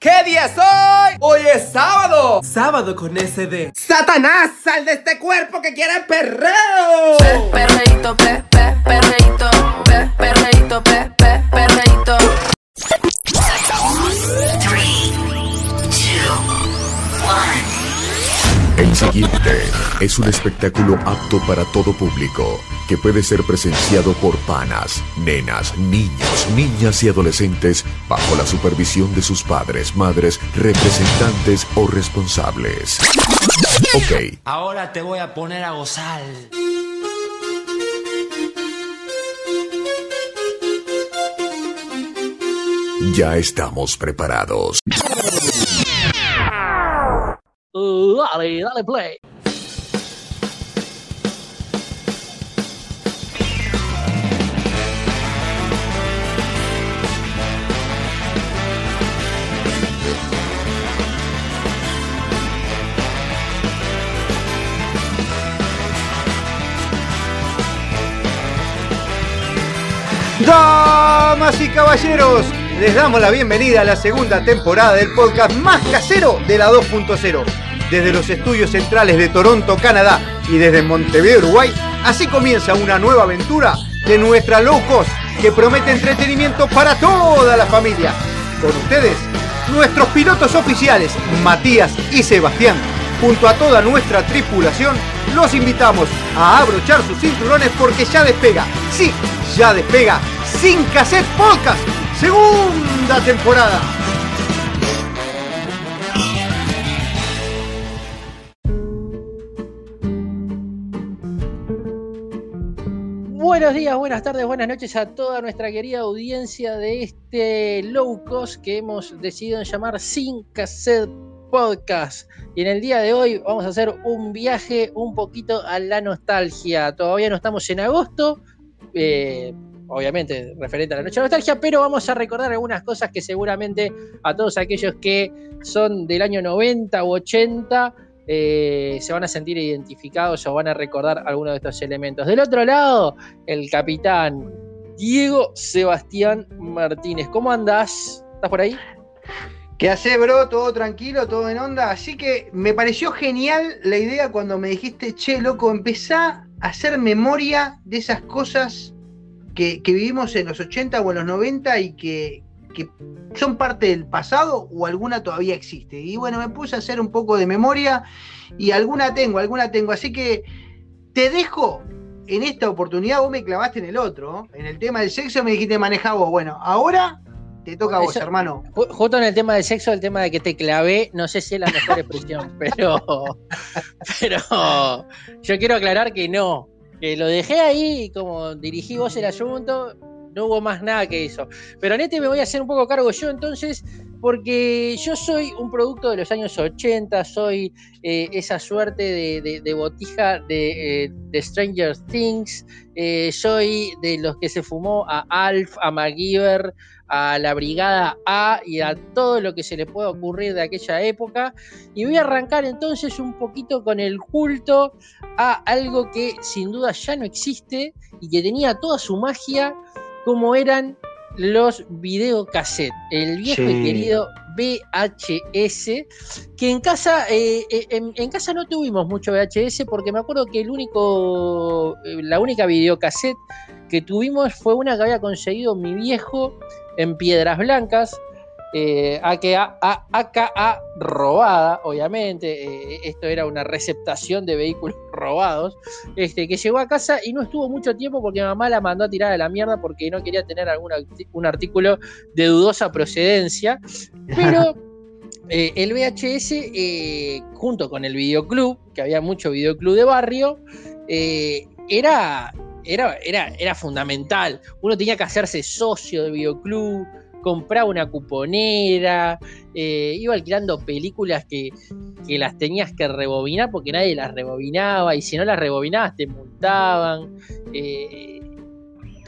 ¿Qué día es hoy? Hoy es sábado. Sábado con SD. Satanás, sal de este cuerpo que quiere perreo. Pe, perreíto, pe, pe, perreíto, pe, perreíto, pe, pe, perreíto. El siguiente es un espectáculo apto para todo público, que puede ser presenciado por panas, nenas, niños, niñas y adolescentes bajo la supervisión de sus padres, madres, representantes o responsables. Ok, Ahora te voy a poner a gozar. ya estamos preparados. Dale, dale play. Damas y caballeros, les damos la bienvenida a la segunda temporada del podcast más casero de la 2.0. Desde los estudios centrales de Toronto, Canadá y desde Montevideo, Uruguay, así comienza una nueva aventura de nuestra low que promete entretenimiento para toda la familia. Con ustedes, nuestros pilotos oficiales, Matías y Sebastián. Junto a toda nuestra tripulación, los invitamos a abrochar sus cinturones porque ya despega, sí, ya despega, Sin Cassette Podcast, segunda temporada. Buenos días, buenas tardes, buenas noches a toda nuestra querida audiencia de este low cost que hemos decidido llamar Sin Cassette Podcast. Y en el día de hoy vamos a hacer un viaje un poquito a la nostalgia. Todavía no estamos en agosto, eh, obviamente referente a la noche de nostalgia, pero vamos a recordar algunas cosas que seguramente a todos aquellos que son del año 90 u 80 eh, se van a sentir identificados o van a recordar algunos de estos elementos. Del otro lado, el capitán Diego Sebastián Martínez. ¿Cómo andás? ¿Estás por ahí? ¿Qué hace, bro? Todo tranquilo, todo en onda. Así que me pareció genial la idea cuando me dijiste, che, loco, empezá a hacer memoria de esas cosas que, que vivimos en los 80 o en los 90 y que, que son parte del pasado o alguna todavía existe. Y bueno, me puse a hacer un poco de memoria y alguna tengo, alguna tengo. Así que te dejo en esta oportunidad, vos me clavaste en el otro, en el tema del sexo me dijiste maneja vos. Bueno, ahora te toca a vos, Eso- hermano. Ju- Justo en el tema del sexo, el tema de que te clavé, no sé si es la mejor expresión, pero, pero yo quiero aclarar que no, que lo dejé ahí como dirigí vos el asunto, no hubo más nada que eso. Pero en este me voy a hacer un poco cargo yo entonces, porque yo soy un producto de los años 80, soy eh, esa suerte de, de- de botija de, eh, de Stranger Things, eh, soy de los que se fumó a Alf, a MacGyver, a la Brigada A y a todo lo que se le pueda ocurrir de aquella época. Y voy a arrancar entonces un poquito con el culto a algo que sin duda ya no existe y que tenía toda su magia, como eran los videocassettes, el viejo y querido VHS, que en casa, eh, eh, en, en casa no tuvimos mucho VHS porque me acuerdo que el único, eh, la única videocassette que tuvimos fue una que había conseguido mi viejo en Piedras Blancas, eh, AKA, robada, obviamente. eh, esto era una receptación de vehículos robados. Este, que llegó a casa y no estuvo mucho tiempo porque mamá la mandó a tirar a la mierda porque no quería tener algún un artículo de dudosa procedencia. Pero eh, el VHS, eh, junto con el videoclub, que había mucho videoclub de barrio, eh, era, era, era, era fundamental. Uno tenía que hacerse socio del videoclub, compraba una cuponera, eh, iba alquilando películas que, que las tenías que rebobinar porque nadie las rebobinaba y si no las rebobinabas te multaban. eh,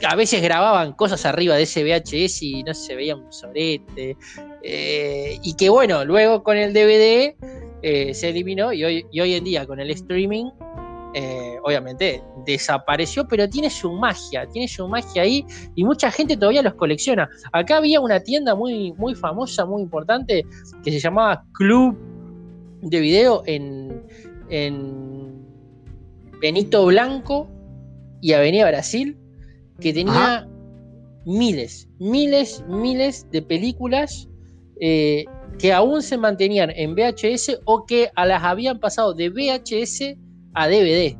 a veces grababan cosas arriba de ese VHS y no se veía un sorete. eh, y que bueno, luego con el DVD se eliminó y hoy, y hoy en día con el streaming eh, obviamente desapareció, pero tiene su magia, tiene su magia ahí y mucha gente todavía los colecciona. Acá había una tienda muy, muy famosa, muy importante, que se llamaba Club de Video en, en Benito Blanco y Avenida Brasil, que tenía Ajá. miles, miles, miles de películas eh, que aún se mantenían en VHS o que a las habían pasado de VHS a DVD.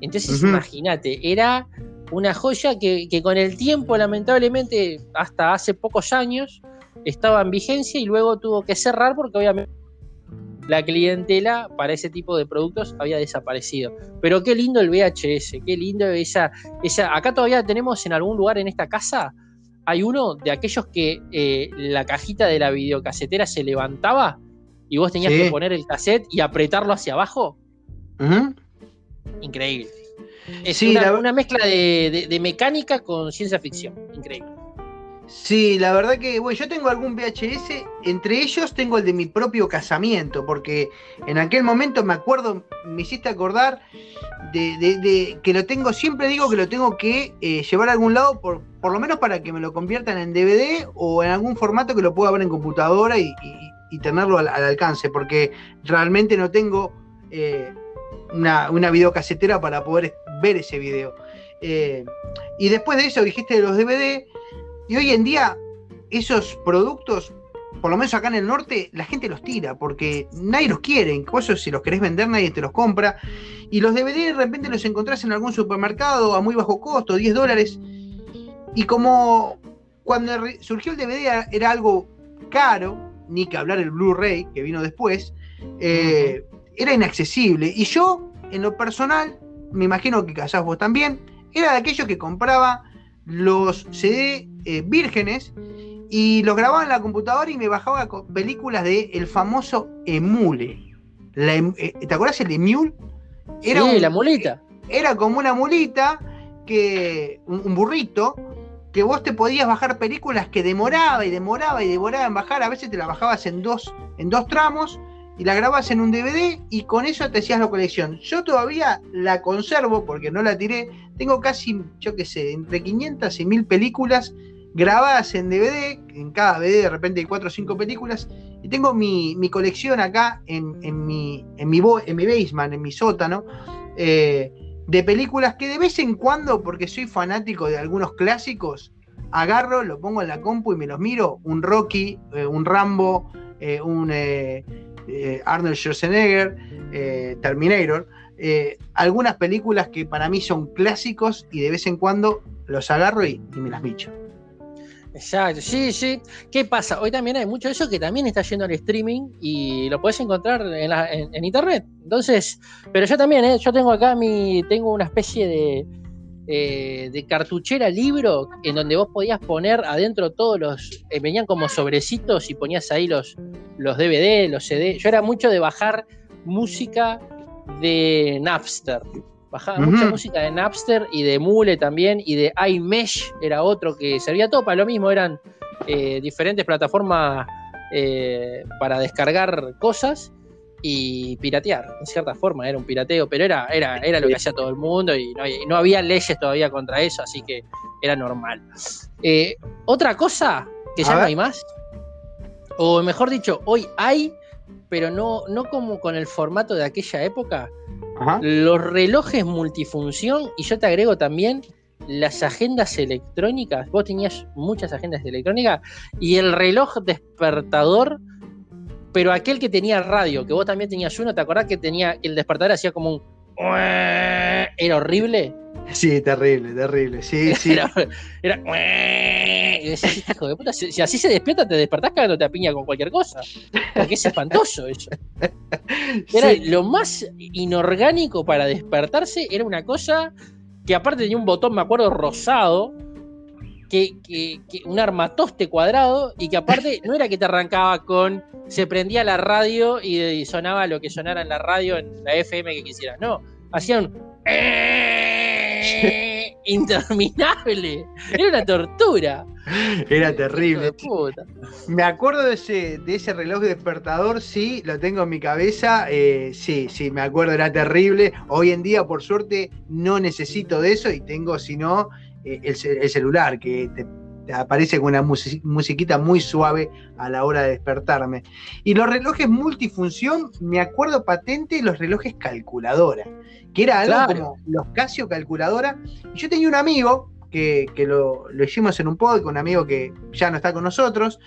Entonces, imagínate, era una joya que, que con el tiempo, lamentablemente, hasta hace pocos años, estaba en vigencia y luego tuvo que cerrar porque obviamente la clientela para ese tipo de productos había desaparecido. Pero qué lindo el VHS, qué lindo esa, esa. Acá todavía tenemos en algún lugar en esta casa, hay uno de aquellos que eh, la cajita de la videocasetera se levantaba y vos tenías Sí. que poner el cassette y apretarlo hacia abajo. Ujú. Increíble. Es Sí, una, la- una mezcla de, de- de mecánica con ciencia ficción. Increíble. Sí, la verdad que, bueno, yo tengo algún VHS, entre ellos tengo el de mi propio casamiento, porque en aquel momento me acuerdo, me hiciste acordar de, de- de que lo tengo, siempre digo que lo tengo que eh, llevar a algún lado, por, por lo menos para que me lo conviertan en DVD o en algún formato que lo pueda ver en computadora y, y- y tenerlo al, al alcance, porque realmente no tengo eh, una, una videocasetera para poder ver ese video. Eh, y después de eso dijiste de los DVD. Y hoy en día, esos productos, por lo menos acá en el norte, la gente los tira porque nadie los quiere. Incluso si los querés vender, nadie te los compra. Y los DVD de repente los encontrás en algún supermercado a muy bajo costo, 10 dólares. Y como cuando surgió el DVD era- era algo caro, ni que hablar el Blu-ray que vino después, eh, era inaccesible. Y yo, en lo personal, me imagino que quizás vos también, era de aquellos que compraba los CD eh, vírgenes y los grababa en la computadora y me bajaba películas de el famoso Emule. La em- eh, ¿Te acuerdas el Emule? Era, sí, un- la mulita. era como una mulita, que, un, un burrito, que vos te podías bajar películas que demoraba y demoraba y demoraba en bajar. A veces te la bajabas en dos, en dos tramos y la grababas en un DVD y con eso te hacías la colección. Yo todavía la conservo porque no la tiré. Tengo casi, yo qué sé, entre 500 y 1000 películas grabadas en DVD. En cada DVD de repente hay 4 o 5 películas. Y tengo mi, mi colección acá en, en mi, en, mi, en mi basement, en mi sótano. eh, de películas que de vez en cuando, porque soy fanático de algunos clásicos, agarro, lo pongo en la compu y me los miro. Un Rocky, eh, un Rambo, eh, un eh, Arnold Schwarzenegger, eh, Terminator. eh, algunas películas que para mí son clásicos y de vez en cuando los agarro y, me las bicho. Exacto, sí, sí. ¿Qué pasa? Hoy también hay mucho de eso que también está yendo al streaming y lo puedes encontrar en, internet. Entonces, pero yo también, yo tengo acá mi, tengo una especie de, eh, de cartuchera libro en donde vos podías poner adentro todos los, eh, venían como sobrecitos y ponías ahí los, los DVD, los CD. Yo era mucho de bajar música de Napster. Bajaba mucha música de Napster y de Mule también y de iMesh era otro que servía todo para lo mismo, eran eh, diferentes plataformas para descargar cosas y piratear, en cierta forma, era un pirateo, pero era, era, era lo que hacía todo el mundo y no, y no había leyes todavía contra eso, así que era normal. Eh, Otra cosa que ya no hay más, o mejor dicho, hoy hay, pero no, no como con el formato de aquella época, Ajá. los relojes multifunción y yo te agrego también las agendas electrónicas. Vos tenías muchas agendas electrónicas y el reloj despertador, pero aquel que tenía radio, que vos también tenías uno, ¿te acordás que tenía el despertador hacía como un era horrible? Sí, terrible, terrible. Sí, sí. Era, era y decís, hijo de puta, si, si así se despierta, te despertás cagándote a piña con cualquier cosa. Porque es espantoso eso. Era Sí. lo más inorgánico para despertarse, era una cosa que aparte tenía un botón, me acuerdo, rosado, que, que- que- un armatoste cuadrado, y que aparte no era que te arrancaba con, se prendía la radio y, y sonaba lo que sonara en la radio, en la FM que quisieras, no, hacía un... interminable. Era una tortura. Era terrible. Me acuerdo de ese, de ese reloj despertador, sí, lo tengo en mi cabeza. eh, sí, sí, me acuerdo, era terrible. Hoy en día, por suerte, no necesito de eso y tengo, si no, eh, el, ce- el celular, que te, te aparece con una musi- musiquita muy suave a la hora de despertarme. Y los relojes multifunción, me acuerdo patente los relojes calculadora, que era algo Claro. como los Casio calculadora. Y yo tenía un amigo que, que lo, lo hicimos en un podcast, un amigo que ya no está con nosotros,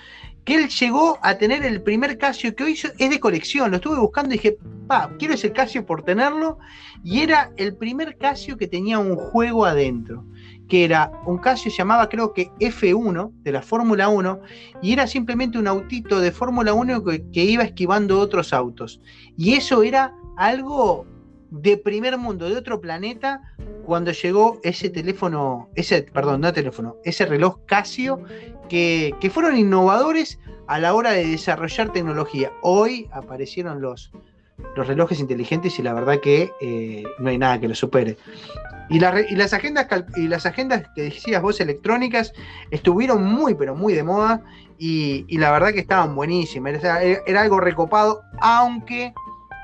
que él llegó a tener el primer Casio que hoy es de colección. Lo estuve buscando y dije, pa, quiero ese Casio por tenerlo. Y era el primer Casio que tenía un juego adentro, que era un Casio llamaba creo que F1 de la Fórmula 1 y era simplemente un autito de Fórmula 1 que, que iba esquivando otros autos. Y eso era algo de primer mundo, de otro planeta, cuando llegó ese teléfono, ese, perdón, no teléfono, ese reloj Casio, que, que fueron innovadores a la hora de desarrollar tecnología. Hoy aparecieron los, los relojes inteligentes y la verdad que eh, no hay nada que lo supere. Y, la re- y las agendas y las agendas que decías vos electrónicas estuvieron muy pero muy de moda y, y la verdad que estaban buenísimas. Era, era algo recopado, aunque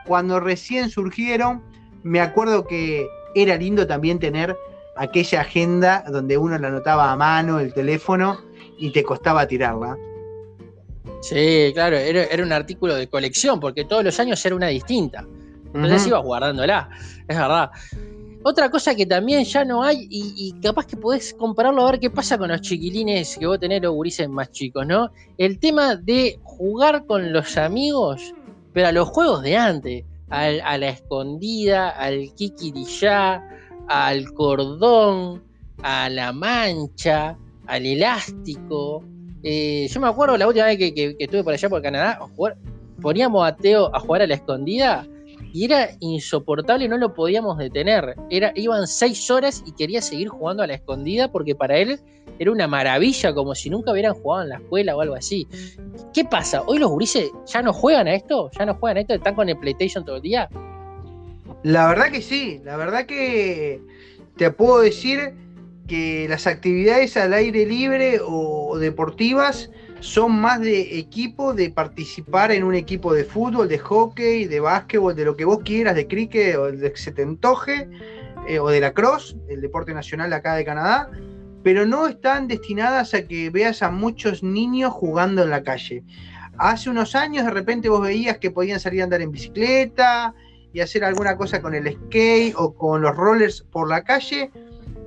cuando recién surgieron, me acuerdo que era lindo también tener aquella agenda donde uno la anotaba a mano, el teléfono, y te costaba tirarla. Sí, claro, era, era un artículo de colección, porque todos los años era una distinta. Entonces ibas guardándola, es verdad. Otra cosa que también ya no hay, y, capaz que podés compararlo a ver qué pasa con los chiquilines que vos tenés, los gurises más chicos, ¿no? El tema de jugar con los amigos, pero a los juegos de antes, a la escondida, al kikiriyá, al cordón, a la mancha, al elástico. Eh, yo me acuerdo la última vez que, estuve por allá por Canadá, poníamos a Teo a jugar a la escondida y era insoportable, no lo podíamos detener. Era, iban seis horas y quería seguir jugando a la escondida porque para él era una maravilla, como si nunca hubieran jugado en la escuela o algo así. ¿Qué pasa? ¿Hoy los gurises ya no juegan a esto? ¿Ya no juegan a esto? ¿Están con el PlayStation todo el día? La verdad que sí, la verdad que te puedo decir que las actividades al aire libre o deportivas son más de equipo, de participar en un equipo de fútbol, de hockey, de básquetbol, de lo que vos quieras, de cricket o de que se te antoje, eh, o de la cross, el deporte nacional acá de Canadá, pero no están destinadas a que veas a muchos niños jugando en la calle. Hace unos años de repente vos veías que podían salir a andar en bicicleta, y hacer alguna cosa con el skate o con los rollers por la calle,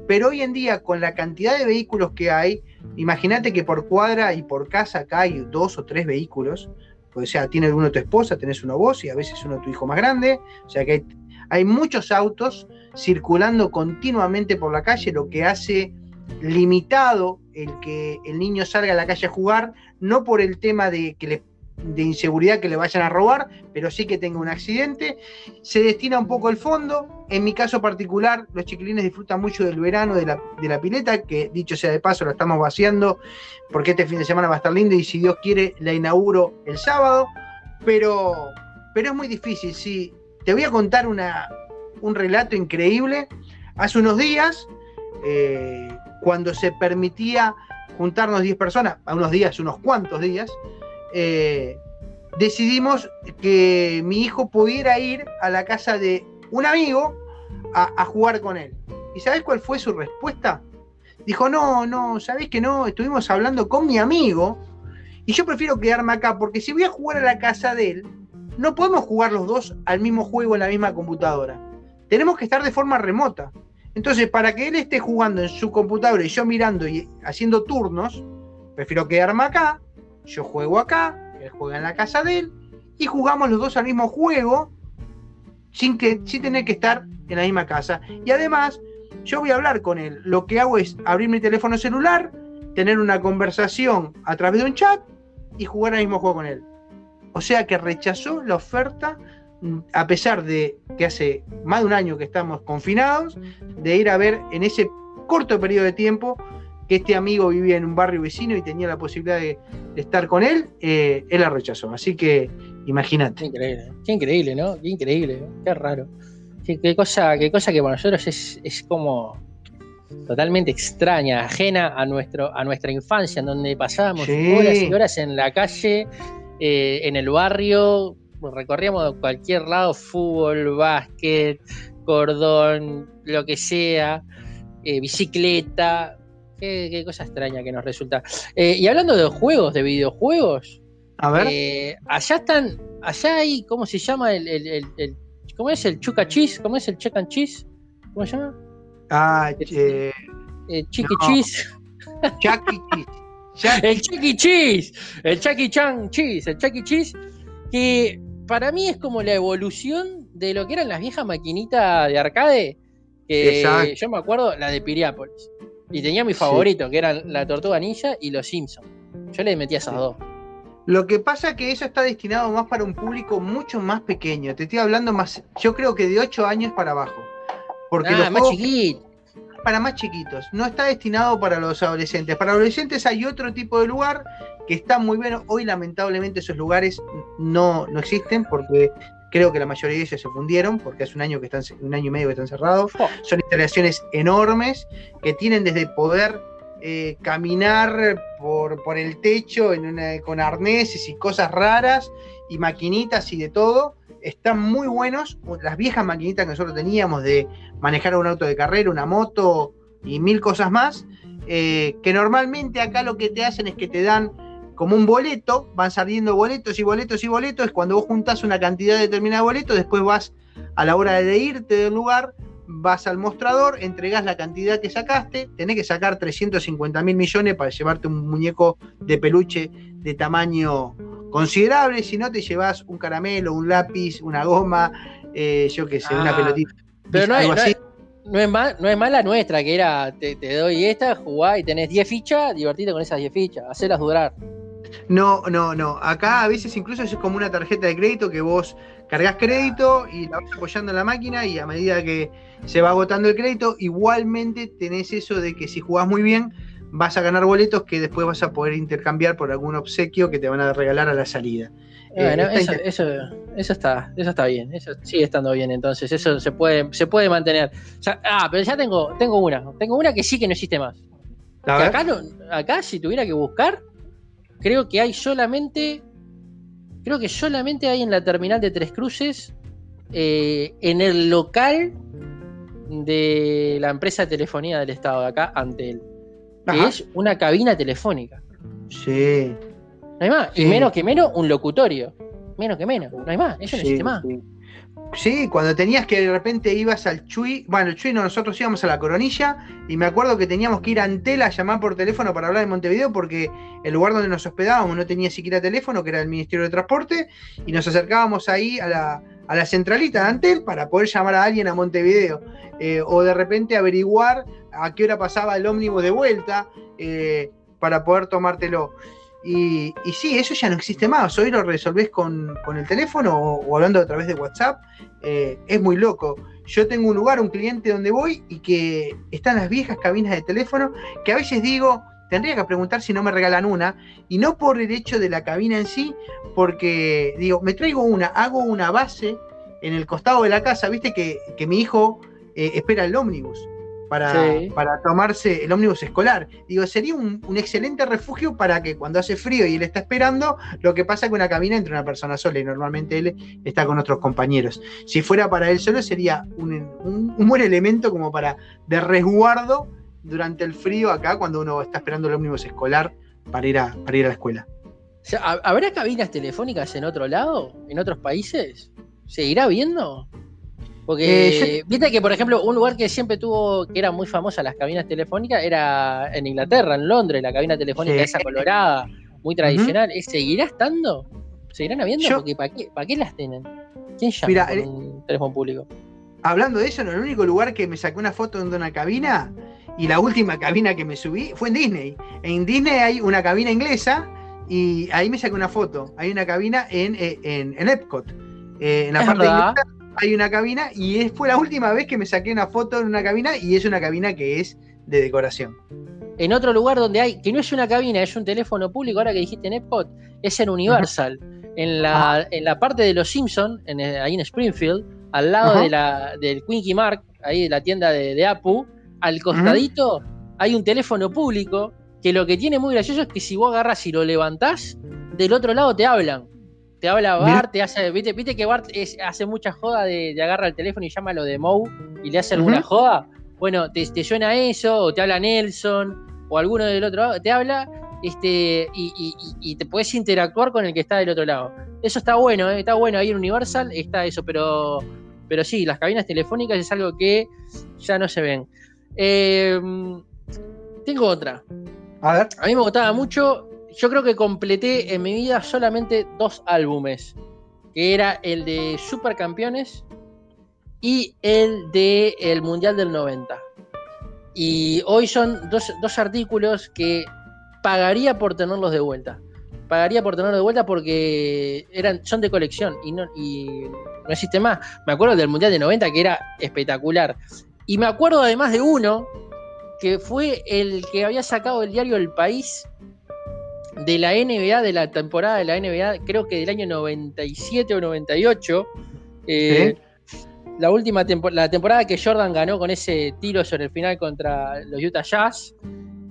pero hoy en día con la cantidad de vehículos que hay, imagínate que por cuadra y por casa acá hay dos o tres vehículos, o sea, tiene uno tu esposa, tenés uno vos y a veces uno tu hijo más grande, o sea que hay, hay muchos autos circulando continuamente por la calle, lo que hace limitado el que el niño salga a la calle a jugar, no por el tema de que le de inseguridad que le vayan a robar, pero sí que tenga un accidente. Se destina un poco el fondo. En mi caso particular, los chiquilines disfrutan mucho del verano de la, de la pileta, que dicho sea de paso, la estamos vaciando porque este fin de semana va a estar lindo y si Dios quiere la inauguro el sábado. Pero, pero es muy difícil, sí. Te voy a contar una, un relato increíble. Hace unos días, eh, cuando se permitía juntarnos 10 personas, a unos días, unos cuantos días, eh, decidimos que mi hijo pudiera ir a la casa de un amigo a, jugar con él. ¿Y sabes cuál fue su respuesta? Dijo, no, no, ¿sabés que no? Estuvimos hablando con mi amigo y yo prefiero quedarme acá porque si voy a jugar a la casa de él, no podemos jugar los dos al mismo juego en la misma computadora. Tenemos que estar de forma remota. Entonces, para que él esté jugando en su computadora y yo mirando y haciendo turnos, prefiero quedarme acá yo juego acá, él juega en la casa de él, y jugamos los dos al mismo juego sin, que, sin tener que estar en la misma casa. Y además, yo voy a hablar con él. Lo que hago es abrir mi teléfono celular, tener una conversación a través de un chat y jugar al mismo juego con él. O sea que rechazó la oferta, a pesar de que hace más de un año que estamos confinados, de ir a ver en ese corto periodo de tiempo que este amigo vivía en un barrio vecino y tenía la posibilidad de, de estar con él, eh, él la rechazó. Así que Qué imagínate. increíble, qué increíble, ¿no? Qué increíble, qué raro. Qué, qué cosa, qué cosa que para nosotros es, es como. totalmente extraña, ajena a, nuestro, a nuestra infancia, en donde pasábamos Sí. horas y horas en la calle, eh, en el barrio, recorríamos cualquier lado, fútbol, básquet, cordón, lo que sea, eh, bicicleta. Qué, qué cosa extraña que nos resulta. Eh, y hablando de juegos, de videojuegos, A ver. eh, allá están, allá hay, ¿cómo se llama el, el- el- el- ¿cómo es el chuca cheese? ¿Cómo es el check and cheese? ¿Cómo se llama? ah, eh, Eh, chiqui No. cheese. Chuck E. Cheese. El Chuck E. Cheese, el Chuck E. Chan Cheese, el Chuck E. Cheese, que para mí es como la evolución de lo que eran las viejas maquinitas de arcade, que Exacto. yo me acuerdo, la de Piriápolis. Y tenía mi Sí. favorito, que eran la Tortuga Ninja y los Simpsons. Yo le metía esas Sí. dos. Lo que pasa es que eso está destinado más para un público mucho más pequeño. Te estoy hablando más, yo creo que de 8 años para abajo. Porque Ah, los más chiquito. para más chiquitos, no está destinado para los adolescentes. Para adolescentes hay otro tipo de lugar que está muy bueno. Hoy lamentablemente esos lugares no, no existen porque creo que la mayoría de ellos se fundieron porque hace un año que están un año y medio que están cerrados. Oh, Son instalaciones enormes que tienen desde poder eh, caminar por, por el techo en una- con arneses y cosas raras y maquinitas y de todo. Están muy buenos. Las viejas maquinitas que nosotros teníamos de manejar un auto de carrera, una moto y mil cosas más. eh, que normalmente acá lo que te hacen es que te dan como un boleto, van saliendo boletos y boletos y boletos. Cuando vos juntás una cantidad determinada de boletos, después vas a la hora de irte del lugar, vas al mostrador, entregás la cantidad que sacaste, tenés que sacar 350 mil millones para llevarte un muñeco de peluche de tamaño considerable, si no te llevas un caramelo, un lápiz, una goma, eh, yo qué sé, una Ah, pelotita. Pero no es, no, es, no es ma- no es mala nuestra, que era, te, te doy esta, jugá y tenés 10 fichas, divertite con esas 10 fichas, hacerlas durar. No, no, no. Acá a veces incluso es como una tarjeta de crédito que vos cargas crédito y la vas apoyando en la máquina y a medida que se va agotando el crédito, igualmente tenés eso de que si jugás muy bien vas a ganar boletos que después vas a poder intercambiar por algún obsequio que te van a regalar a la salida. Eh, Bueno, eso, eso, eso está, eso está bien, eso sigue estando bien, entonces, eso se puede, se puede mantener. Ya- ah, pero ya tengo, tengo una, tengo una que sí que no existe más. No- acá, si tuviera que buscar, creo que hay solamente, creo que solamente hay en la terminal de Tres Cruces, eh, en el local de la empresa de telefonía del Estado de acá, Antel, que Ajá. es una cabina telefónica. Sí. No hay más. Y menos que menos, un locutorio. Menos que menos. No hay más. Eso no sí, existe más. sí. Sí, cuando tenías que de repente ibas al Chuy, bueno, el Chuy no, nosotros íbamos a la Coronilla y me acuerdo que teníamos que ir a Antel a llamar por teléfono para hablar de Montevideo porque el lugar donde nos hospedábamos no tenía siquiera teléfono, que era el Ministerio de Transporte, y nos acercábamos ahí a la, a la centralita de Antel para poder llamar a alguien a Montevideo eh, o de repente averiguar a qué hora pasaba el ómnibus de vuelta eh, para poder tomártelo. Y, y sí, eso ya no existe más. Hoy lo resolvés con, el teléfono o, o hablando a través de WhatsApp. Eh, es muy loco. Yo tengo un lugar, un cliente donde voy y que están las viejas cabinas de teléfono que a veces digo, tendría que preguntar si no me regalan una. Y no por el hecho de la cabina en sí, porque digo, me traigo una, hago una base en el costado de la casa. Viste que, que mi hijo eh, espera el ómnibus. Para, Sí. para tomarse el ómnibus escolar. Digo, sería un, un excelente refugio para que cuando hace frío y él está esperando, lo que pasa es que una cabina entre una persona sola y normalmente él está con otros compañeros. Si fuera para él solo sería un, un- un buen elemento como para de resguardo durante el frío acá cuando uno está esperando el ómnibus escolar para ir a, para ir a la escuela. O sea, ¿hab- ¿Habrá cabinas telefónicas en otro lado? ¿En otros países? ¿Se irá viendo? Porque Eh, viste que, por ejemplo, un lugar que siempre tuvo, que era muy famosa las cabinas telefónicas, era en Inglaterra, en Londres, la cabina telefónica Sí. esa colorada, muy tradicional. ¿Eh, ¿Seguirá estando? ¿Seguirán habiendo? Yo- Porque ¿para qué, ¿para qué las tienen? ¿Quién llama Mira, eh, un teléfono público? Hablando de eso, no, el único lugar que me saqué una foto de una cabina y la última cabina que me subí fue en Disney. En Disney hay una cabina inglesa y ahí me saqué una foto. Hay una cabina en, eh, en, en Epcot. Eh, en la Es parte. Inglaterra hay una cabina y es- fue la última vez que me saqué una foto en una cabina y es una cabina que es de decoración. En otro lugar donde hay, que no es una cabina, es un teléfono público, ahora que dijiste en Epcot, es en Universal. En la, en la parte de los Simpsons, ahí en Springfield, al lado de la, del Quinky Mark, ahí de la tienda de, de Apu, al costadito hay un teléfono público que lo que tiene muy gracioso es que si vos agarras y lo levantás, del otro lado te hablan. Te habla Bart, te hace, viste, viste que Bart es- hace mucha joda de, de agarra el teléfono y llama a lo de Moe y le hace alguna joda. Bueno, te, te suena eso, o te habla Nelson, o alguno del otro lado, te habla, este, y, y- y- y te puedes interactuar con el que está del otro lado. Eso está bueno, ¿eh? está bueno. Ahí en Universal está eso, pero, pero sí, las cabinas telefónicas es algo que ya no se ven. Eh, tengo otra. A ver. A mí me gustaba mucho. Yo creo que completé en mi vida solamente dos álbumes. Que era el de Supercampeones y el de el Mundial del 90. Y hoy son dos, dos artículos que pagaría por tenerlos de vuelta. Pagaría por tenerlos de vuelta porque eran, son de colección y no, y no existe más. Me acuerdo del Mundial de 90 que era espectacular. Y me acuerdo además de uno que fue el que había sacado el diario El País de la NBA, de la temporada de la NBA, creo que del año 97 o 98. eh, La última tempo- la temporada que Jordan ganó con ese tiro sobre el final contra los Utah Jazz,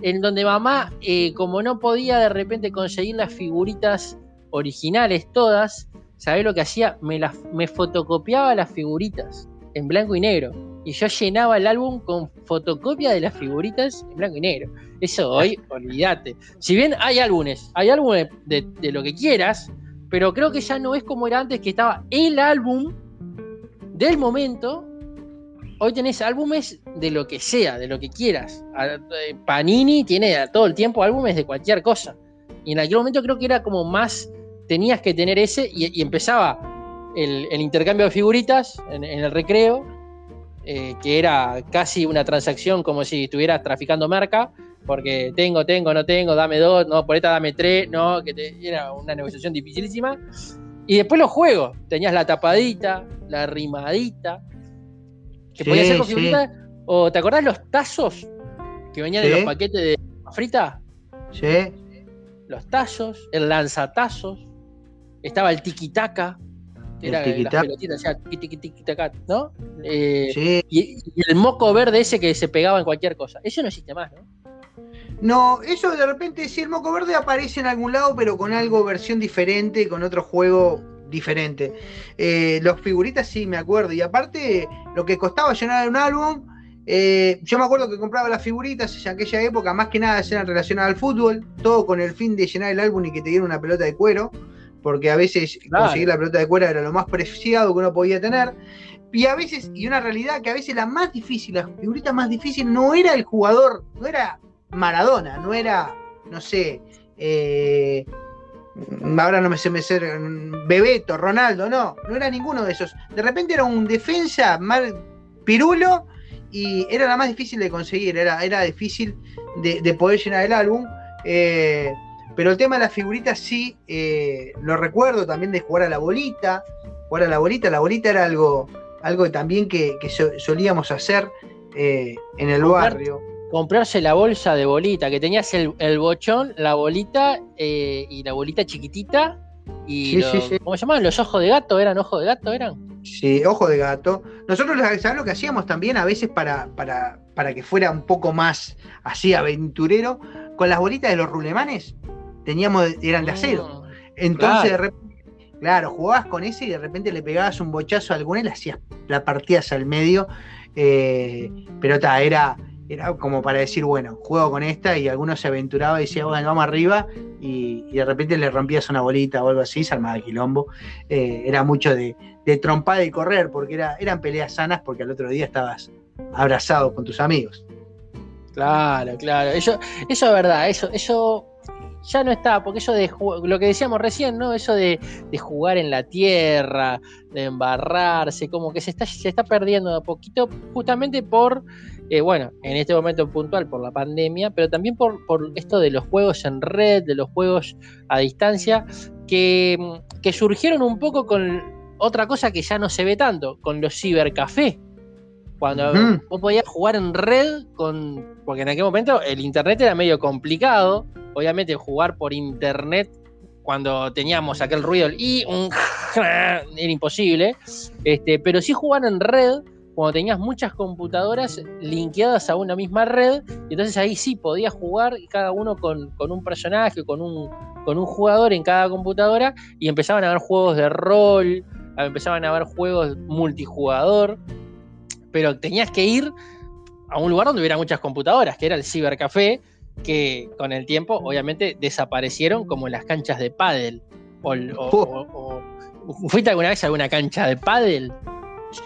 en donde mamá, eh, como no podía de repente conseguir las figuritas originales todas, ¿sabés lo que hacía? Me, las, me fotocopiaba las figuritas en blanco y negro. Y yo llenaba el álbum con fotocopia de las figuritas en blanco y negro. Eso hoy, olvídate. Si bien hay álbumes, hay álbumes de, de lo que quieras, pero creo que ya no es como era antes, que estaba el álbum del momento. Hoy tenés álbumes de lo que sea, de lo que quieras. Eh, Panini tiene todo el tiempo álbumes de cualquier cosa. Y en aquel momento creo que era como más, tenías que tener ese y, y empezaba el, el intercambio de figuritas en, en el recreo, eh, que era casi una transacción como si estuvieras traficando merca, porque tengo, tengo, no tengo, dame dos, no, por esta dame tres, no, que te- era una negociación dificilísima. Y después los juegos, tenías la tapadita, la rimadita, que Sí, podía ser con sí. o ¿te acordás los tazos que venían en Sí. los paquetes de frita? Sí. Los tazos, el lanzatazos, estaba el tiki-taka, El era las pelotitas, o sea, tiki, tiki, ¿no? Eh, Sí. y, y el moco verde ese que se pegaba en cualquier cosa. Eso no existe más, ¿no? No, eso de repente, sí, el moco verde aparece en algún lado, pero con algo versión diferente, con otro juego diferente. Eh, los figuritas sí me acuerdo. Y aparte, lo que costaba llenar un álbum, eh, yo me acuerdo que compraba las figuritas en aquella época, más que nada eran relacionadas al fútbol, todo con el fin de llenar el álbum y que te dieran una pelota de cuero, porque a veces Claro. conseguir la pelota de cuero era lo más preciado que uno podía tener. Y a veces, y una realidad que a veces la más difícil, la figurita más difícil no era el jugador, no era Maradona, no era, no sé, eh, ahora no me sé me ser Bebeto, Ronaldo, no, no era ninguno de esos. De repente era un defensa mal pirulo y era la más difícil de conseguir, era, era difícil de, de poder llenar el álbum. eh, pero el tema de las figuritas sí, eh, lo recuerdo también de jugar a la bolita, jugar a la bolita, la bolita era algo, algo también que, que so- solíamos hacer eh, en el Comprar- barrio. Comprarse la bolsa de bolita, que tenías el, el bochón, la bolita eh, y la bolita chiquitita. Y Sí, lo- sí, sí. ¿cómo se llamaban? Los ojos de gato, ¿eran ojos de gato? ¿Eran? Sí, ojo de gato. Nosotros, ¿sabes lo que hacíamos también a veces para, para, para que fuera un poco más así aventurero? Con las bolitas de los rulemanes, teníamos, eran de acero. Mm, Entonces, claro. de repente, claro, jugabas con ese y de repente le pegabas un bochazo a alguna y le hacías la partías al medio. eh, pero ta, era, era como para decir, bueno, juego con esta y alguno se aventuraba y decía, bueno, vamos arriba y, y de repente le rompías una bolita o algo así, se armaba quilombo. Eh, era mucho de, de trompada y correr, porque era, eran peleas sanas porque al otro día estabas abrazado con tus amigos. Claro, claro. Eso, eso es verdad, eso, eso ya no está, porque eso de lo que decíamos recién, ¿no? Eso de, de jugar en la tierra, de embarrarse, como que se está, se está perdiendo de a poquito, justamente por, eh, bueno, en este momento puntual por la pandemia, pero también por, por esto de los juegos en red, de los juegos a distancia, que, que surgieron un poco con otra cosa que ya no se ve tanto, con los cibercafés. Cuando Ujú. vos podías jugar en red con. Porque en aquel momento el internet era medio complicado. Obviamente, jugar por internet cuando teníamos aquel ruido y un era imposible. Este, pero sí jugar en red cuando tenías muchas computadoras linkeadas a una misma red, y entonces ahí sí podías jugar cada uno con, con un personaje, con un, con un jugador en cada computadora, y empezaban a haber juegos de rol, empezaban a haber juegos multijugador, pero tenías que ir a un lugar donde hubiera muchas computadoras, que era el cibercafé, que con el tiempo obviamente desaparecieron como las canchas de pádel. O, o- ¿Fuiste alguna vez a alguna cancha de pádel?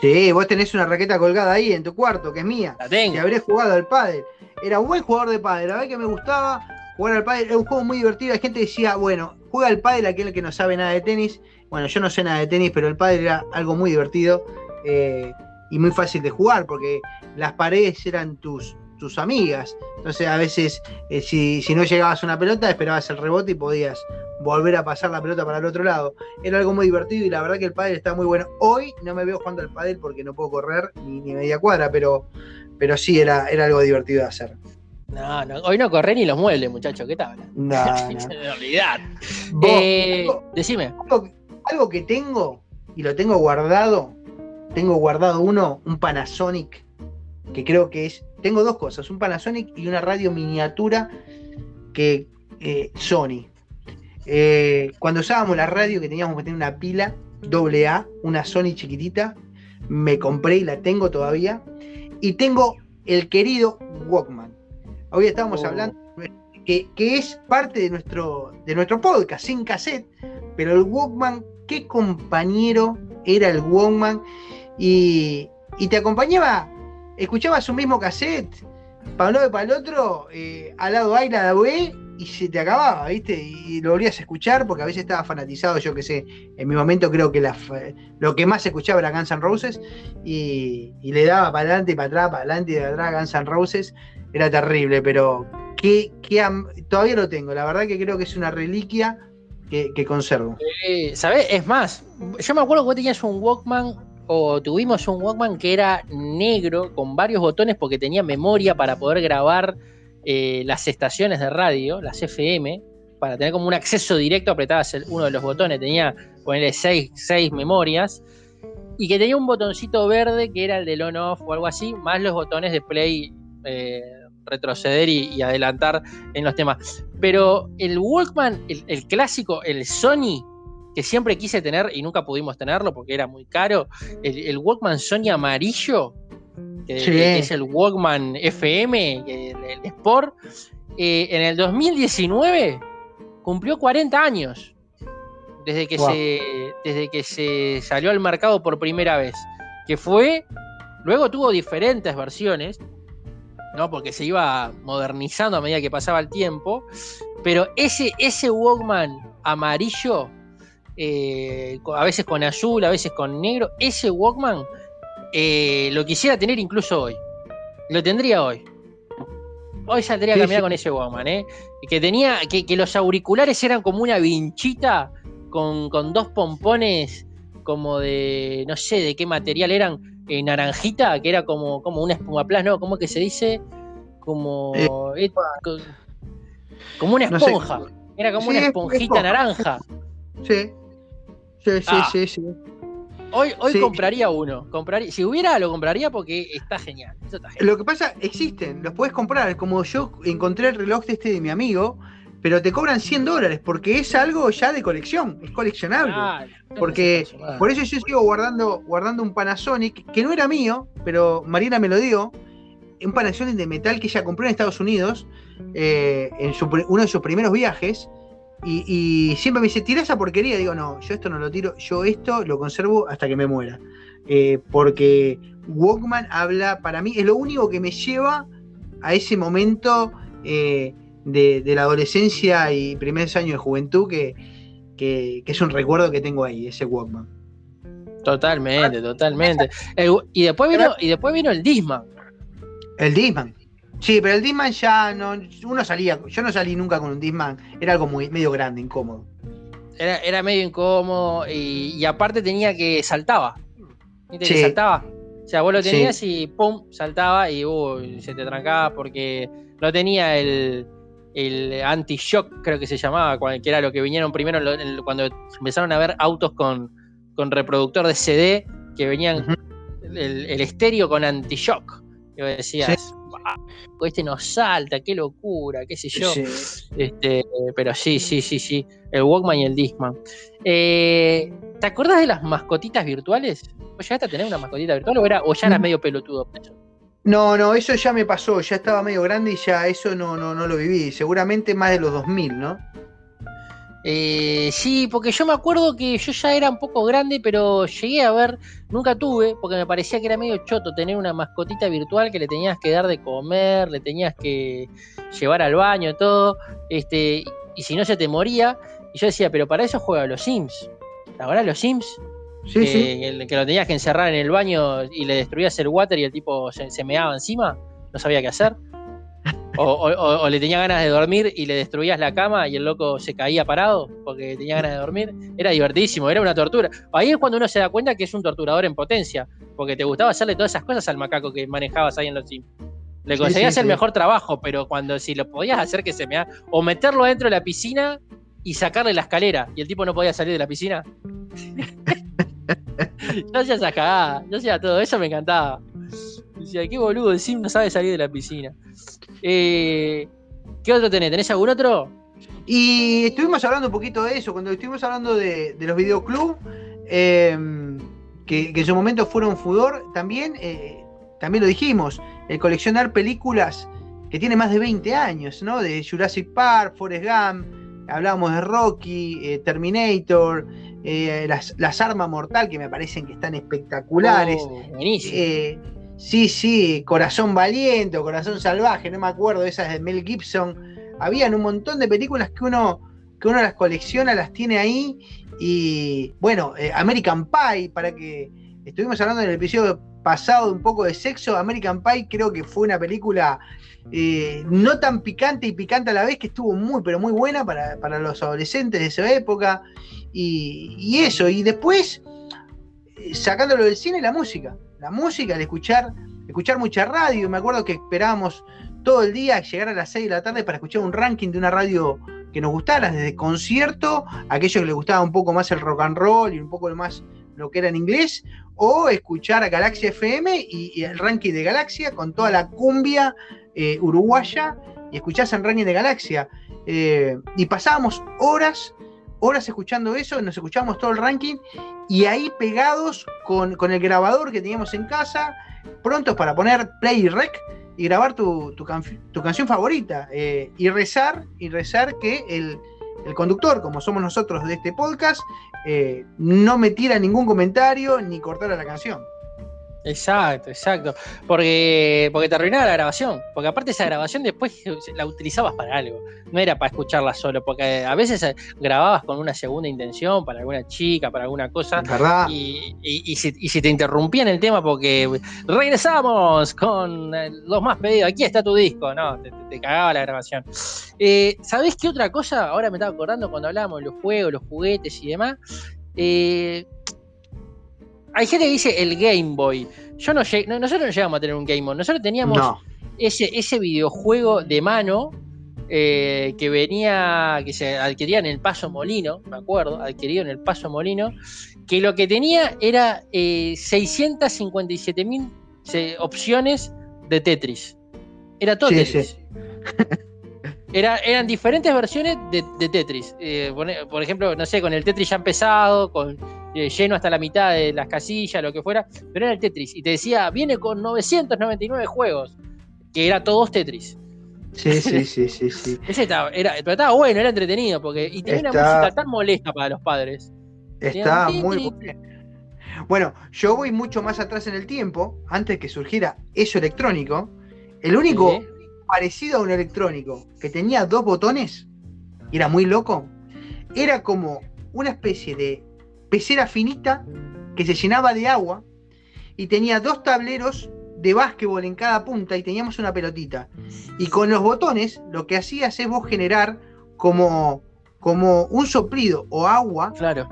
Sí, vos tenés una raqueta colgada ahí en tu cuarto, que es mía. La Y tengo. habré jugado al pádel. Era un buen jugador de pádel. La verdad que me gustaba jugar al pádel. Era un juego muy divertido. Hay gente decía, bueno, juega al pádel aquel que no sabe nada de tenis. Bueno, yo no sé nada de tenis, pero el pádel era algo muy divertido eh, y muy fácil de jugar porque las paredes eran tus, tus amigas. Entonces a veces eh, si, si no llegabas a una pelota, esperabas el rebote y podías volver a pasar la pelota para el otro lado. Era algo muy divertido y la verdad que el pádel está muy bueno. Hoy no me veo jugando al pádel porque no puedo correr ni, ni media cuadra, pero, pero sí era, era algo divertido de hacer. No, no, hoy no corré ni los muebles, muchachos, ¿qué tal? No, no. Olvidad. Vos, Eh, decime. algo- algo que tengo y lo tengo guardado, tengo guardado uno, un Panasonic, que creo que es, tengo dos cosas, un Panasonic y una radio miniatura que eh, Sony. Eh, cuando usábamos la radio que teníamos que tener una pila doble A, una Sony chiquitita, me compré y la tengo todavía. Y tengo el querido Walkman. Hoy estábamos Oh. hablando que, que es parte de nuestro, de nuestro podcast, sin cassette, pero el Walkman, qué compañero era el Walkman. Y, y te acompañaba, escuchabas un mismo cassette, para un lado y para el otro, eh, al lado A y la B, y se te acababa, ¿viste? Y lo volvías a escuchar porque a veces estaba fanatizado, yo que sé, en mi momento creo que lo que más escuchaba era Guns N' Roses, y, y le daba para adelante y para atrás, para adelante y para atrás Guns N' Roses, era terrible, pero qué am- todavía lo tengo, la verdad que creo que es una reliquia que, que conservo. Eh, ¿Sabés? Es más, yo me acuerdo que vos tenías un Walkman o tuvimos un Walkman que era negro con varios botones porque tenía memoria para poder grabar eh, las estaciones de radio, las FM, para tener como un acceso directo, apretabas el- uno de los botones, tenía, ponerle seis, seis memorias, y que tenía un botoncito verde que era el del on-off o algo así, más los botones de play, eh, retroceder y, y adelantar en los temas. Pero el Walkman, el, el clásico, el Sony, que siempre quise tener y nunca pudimos tenerlo porque era muy caro, el, el Walkman Sony amarillo, que Sí. es el Walkman FM, el, el Sport, eh, en el 2019 cumplió 40 años desde que, Wow. se, desde que se salió al mercado por primera vez, que fue, luego tuvo diferentes versiones, ¿no? porque se iba modernizando a medida que pasaba el tiempo, pero ese, ese Walkman amarillo, eh, a veces con azul, a veces con negro, ese Walkman eh, lo quisiera tener incluso hoy. Lo tendría hoy. Hoy saldría a caminar sí. con ese Walkman, ¿eh? Que tenía, que, que los auriculares eran como una vinchita con, con dos pompones como de, no sé de qué material eran, eh, naranjita, que era como, como una espumaplas, ¿no? ¿Cómo que se dice? Como, eh, co- como una esponja. Era como Sí, una es- esponjita naranja. Sí, sí, sí, Ah. sí, sí. Hoy, hoy Sí. compraría uno. Compraría, si hubiera, lo compraría porque está genial. Eso está genial. Lo que pasa, existen, los puedes comprar. Como yo encontré el reloj de este de mi amigo, pero te cobran 100 dólares porque es algo ya de colección, es coleccionable. Ah, porque no Por eso yo sigo guardando, guardando un Panasonic, que no era mío, pero Marina me lo dio. Un Panasonic de metal que ella compró en Estados Unidos, eh, en su uno de sus primeros viajes. Y, y siempre me dice, tira esa porquería. Digo, no, yo esto no lo tiro, yo esto lo conservo hasta que me muera. Eh, porque Walkman habla, para mí, es lo único que me lleva a ese momento eh, de, de la adolescencia y primeros años de juventud que, que- que es un recuerdo que tengo ahí, ese Walkman. Totalmente, totalmente. El- y, después vino, y después vino el Disman. El Disman. Sí, pero el Disman ya no. Uno salía. Yo no salí nunca con un Disman. Era algo muy medio grande, incómodo. Era, era medio incómodo y, y aparte tenía que saltaba. ¿Viste que Sí. saltaba? O sea, vos lo Sí. tenías y pum, saltaba y uy, se te trancaba porque no tenía el, el anti-shock, creo que se llamaba, que era lo que vinieron primero cuando empezaron a ver autos con, con reproductor de CD que venían el, el estéreo con anti-shock. Y vos decías, "Wow, este nos salta, qué locura, qué sé yo. Sí. Este, pero sí, sí, sí, sí. El Walkman y el Discman. Eh, ¿Te acordás de las mascotitas virtuales? ¿Vos llegaste a tener una mascotita virtual o, era, o ya eras Mm. medio pelotudo? No, no, eso ya me pasó, ya estaba medio grande y ya eso no, no, no lo viví. Seguramente más de los 2000, ¿no? Eh, sí, porque yo me acuerdo que yo ya era un poco grande, pero llegué a ver, nunca tuve, porque me parecía que era medio choto tener una mascotita virtual que le tenías que dar de comer, le tenías que llevar al baño, todo, este, y si no se te moría. Y yo decía, pero para eso juega a los Sims. Ahora los Sims, Sí, que, sí. que lo tenías que encerrar en el baño y le destruías el water y el tipo se, se meaba encima, no sabía qué hacer. O, o- o- o le tenía ganas de dormir y le destruías la cama y el loco se caía parado porque tenía ganas de dormir. Era divertísimo, era una tortura. Ahí es cuando uno se da cuenta que es un torturador en potencia, porque te gustaba hacerle todas esas cosas al macaco que manejabas ahí en los Sims. Le conseguías sí, el sí. mejor trabajo, pero cuando si lo podías hacer que se mea, o meterlo dentro de la piscina y sacarle la escalera y el tipo no podía salir de la piscina. yo hacía esas cagadas, yo hacía todo eso, me encantaba. Decía, qué boludo, el Sim no sabe salir de la piscina. Eh, ¿Qué otro tenés? ¿Tenés algún otro? Y estuvimos hablando un poquito de eso, cuando estuvimos hablando de, de los videoclubs, eh, que, que en su momento fueron fudor, también, eh, también lo dijimos, el coleccionar películas que tiene más de 20 años, ¿no? De Jurassic Park, Forrest Gump, hablábamos de Rocky, eh, Terminator, las, las armas mortal que me parecen que están espectaculares. Oh, buenísimo. Sí, sí, Corazón Valiente o Corazón Salvaje, no me acuerdo, esas de Mel Gibson. Habían un montón de películas que uno, que uno las colecciona, las tiene ahí. Y bueno, eh, American Pie, para que estuvimos hablando en el episodio pasado un poco de sexo, American Pie creo que fue una película eh, no tan picante y picante a la vez, que estuvo muy, pero muy buena para, para los adolescentes de esa época. Y, eso, y después sacándolo del cine, la música. La música, el escuchar, escuchar mucha radio. Me acuerdo que esperábamos todo el día llegar a las 6 de la tarde para escuchar un ranking de una radio que nos gustara, desde concierto, a aquellos que les gustaba un poco más el rock and roll y un poco más lo que era en inglés, o escuchar a Galaxia FM y, el ranking de Galaxia con toda la cumbia eh, uruguaya y escuchás el ranking de Galaxia. Eh, y pasábamos horas, horas escuchando eso, nos escuchábamos todo el ranking y ahí pegados con, con el grabador que teníamos en casa, prontos para poner play y rec y grabar tu, tu, canfi- tu canción favorita eh, y rezar y rezar que el, el conductor, como somos nosotros de este podcast, eh, no me tira ningún comentario ni cortara la canción. Exacto, exacto. Porque, porque te arruinaba la grabación. Porque aparte esa grabación después la utilizabas para algo. No era para escucharla solo. Porque a veces eh, grababas con una segunda intención para alguna chica, para alguna cosa. ¿Verdad? Y, y- y si, y si te interrumpían el tema porque regresamos con eh, los más pedidos, aquí está tu disco, no, te, te- te cagaba la grabación. Eh, ¿Sabés qué otra cosa? Ahora me estaba acordando cuando hablábamos de los juegos, los juguetes y demás. Eh, hay gente que dice el Game Boy. Yo no, no- nosotros no llegamos a tener un Game Boy, nosotros teníamos No. ese, ese videojuego de mano eh, que venía, que se adquiría en el Paso Molino, me acuerdo, adquirido en el Paso Molino, que lo que tenía era eh, 657 mil opciones de Tetris. Era todo Sí, Tetris. sí. Era, eran diferentes versiones de, de Tetris. Eh, pone- por ejemplo, no sé, con el Tetris ya empezado, con lleno hasta la mitad de las casillas, lo que fuera, pero era el Tetris. Y te decía, viene con 999 juegos, que era todos Tetris. Sí, sí, sí, sí, sí. Ese estaba, era, pero estaba bueno, era entretenido, porque y tenía una música tan molesta para los padres. Está muy bueno. Bueno, yo voy mucho más atrás en el tiempo, antes que surgiera eso electrónico. El único Sí. parecido a un electrónico que tenía dos botones, y era muy loco, era como una especie de pecera finita que se llenaba de agua y tenía dos tableros de básquetbol en cada punta y teníamos una pelotita. Y con los botones lo que hacías es vos generar como, como un soplido o agua Claro.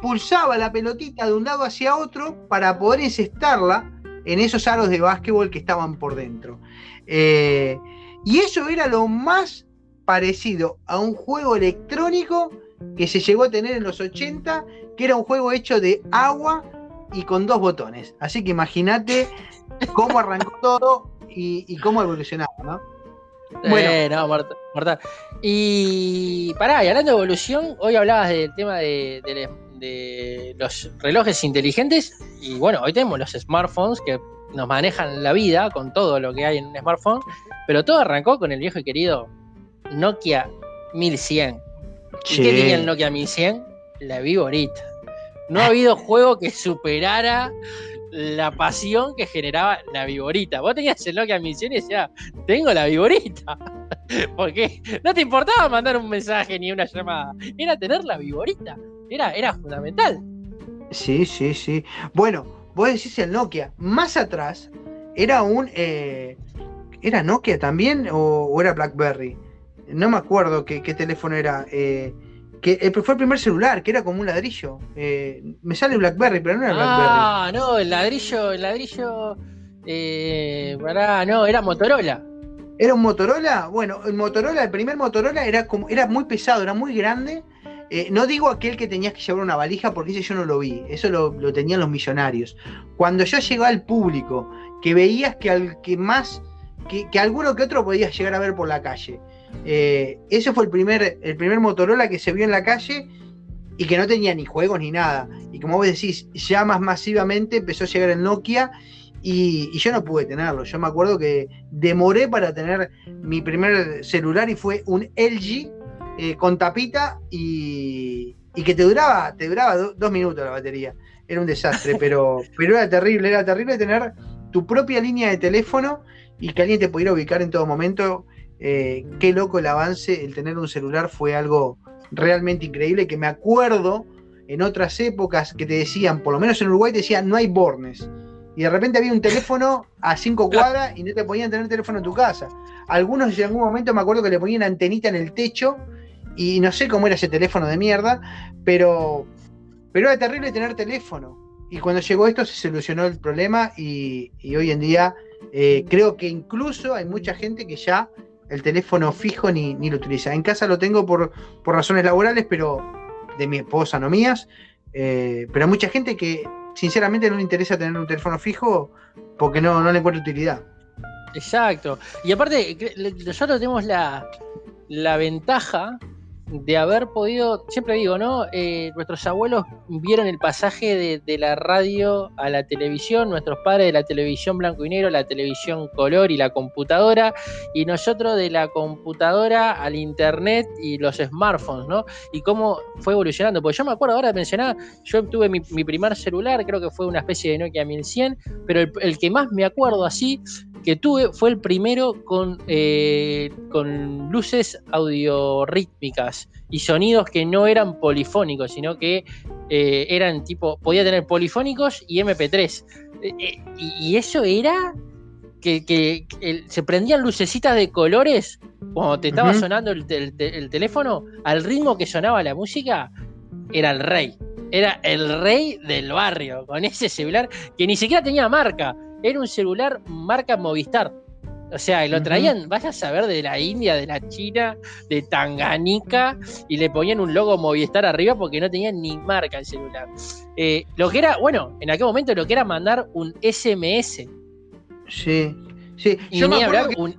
pulsaba la pelotita de un lado hacia otro para poder encestarla en esos aros de básquetbol que estaban por dentro. Eh, y eso era lo más parecido a un juego electrónico que se llegó a tener en los 80, que era un juego hecho de agua y con dos botones. Así que imagínate cómo arrancó todo y, cómo evolucionaba, ¿no? Bueno, eh, Marta. Y pará, y hablando de evolución, hoy hablabas del tema de, de- de los relojes inteligentes. Y bueno, hoy tenemos los smartphones que nos manejan la vida con todo lo que hay en un smartphone. Pero todo arrancó con el viejo y querido Nokia 1100. ¿Y qué tenía el Nokia 1100? La Viborita. No ha habido juego que superara la pasión que generaba la Viborita. Vos tenías el Nokia 1100 y decías, tengo la Viborita. Porque no te importaba mandar un mensaje ni una llamada. Era tener la Viborita. Era, era fundamental. Sí, sí, sí. Bueno, vos decís el Nokia. Más atrás era un. eh, ¿Era Nokia también o, o era Blackberry? No me acuerdo qué, qué teléfono era. eh, que eh, fue el primer celular, que era como un ladrillo. Eh, me sale Blackberry, pero no era Blackberry. Ah, no, el ladrillo, el ladrillo. Pará, no, era Motorola. ¿Era un Motorola? Bueno, el Motorola, el primer Motorola era como, era muy pesado, era muy grande. Eh, no digo aquel que tenías que llevar una valija, porque ese yo no lo vi. Eso lo, lo tenían los millonarios. Cuando ya llegó al público, que veías que al que más, que, que alguno que otro podías llegar a ver por la calle. Eh, ese fue el primer, el primer Motorola que se vio en la calle y que no tenía ni juegos ni nada. Y como vos decís, ya más masivamente empezó a llegar el Nokia y, y yo no pude tenerlo. Yo me acuerdo que demoré para tener mi primer celular y fue un LG eh, con tapita y, y que te duraba, te duraba do- dos minutos la batería. Era un desastre, pero, pero era terrible, era terrible tener tu propia línea de teléfono y que alguien te pudiera ubicar en todo momento. Eh, qué loco el avance, el tener un celular fue algo realmente increíble que me acuerdo en otras épocas que te decían, por lo menos en Uruguay te decían no hay bornes. Y de repente había un teléfono a cinco cuadras y no te podían tener teléfono en tu casa. Algunos en algún momento me acuerdo que le ponían antenita en el techo y no sé cómo era ese teléfono de mierda, pero, pero era terrible tener teléfono. Y cuando llegó esto se solucionó el problema y, y hoy en día eh, creo que incluso hay mucha gente que ya el teléfono fijo ni, ni lo utiliza. En casa lo tengo por, por razones laborales, pero de mi esposa, no mías. Eh, pero hay mucha gente que sinceramente no le interesa tener un teléfono fijo porque no, no le encuentra utilidad. Exacto. Y aparte, nosotros tenemos la, la ventaja de haber podido, siempre digo, ¿no? Eh, nuestros abuelos vieron el pasaje de, de la radio a la televisión, nuestros padres de la televisión blanco y negro, la televisión color y la computadora, y nosotros de la computadora al internet y los smartphones, ¿no? Y cómo fue evolucionando. Porque yo me acuerdo ahora de mencionar, yo tuve mi, mi primer celular, creo que fue una especie de Nokia 1100, pero el, el que más me acuerdo así que tuve fue el primero con, eh, con luces audiorítmicas y sonidos que no eran polifónicos, sino que eh, eran tipo, podía tener polifónicos y MP3. Eh, eh, y, eso era que, que- que el- se prendían lucecitas de colores cuando te estaba sonando el, el- el teléfono, al ritmo que sonaba la música, era el rey. Era el rey del barrio, con ese celular que ni siquiera tenía marca. Era un celular marca Movistar. O sea, lo traían, vaya a saber, de la India, de la China, de Tanganica, y le ponían un logo Movistar arriba porque no tenían ni marca el celular. Eh, lo que era, bueno, en aquel momento lo que era mandar un SMS. Sí, sí. Y Yo me, hablar que, un.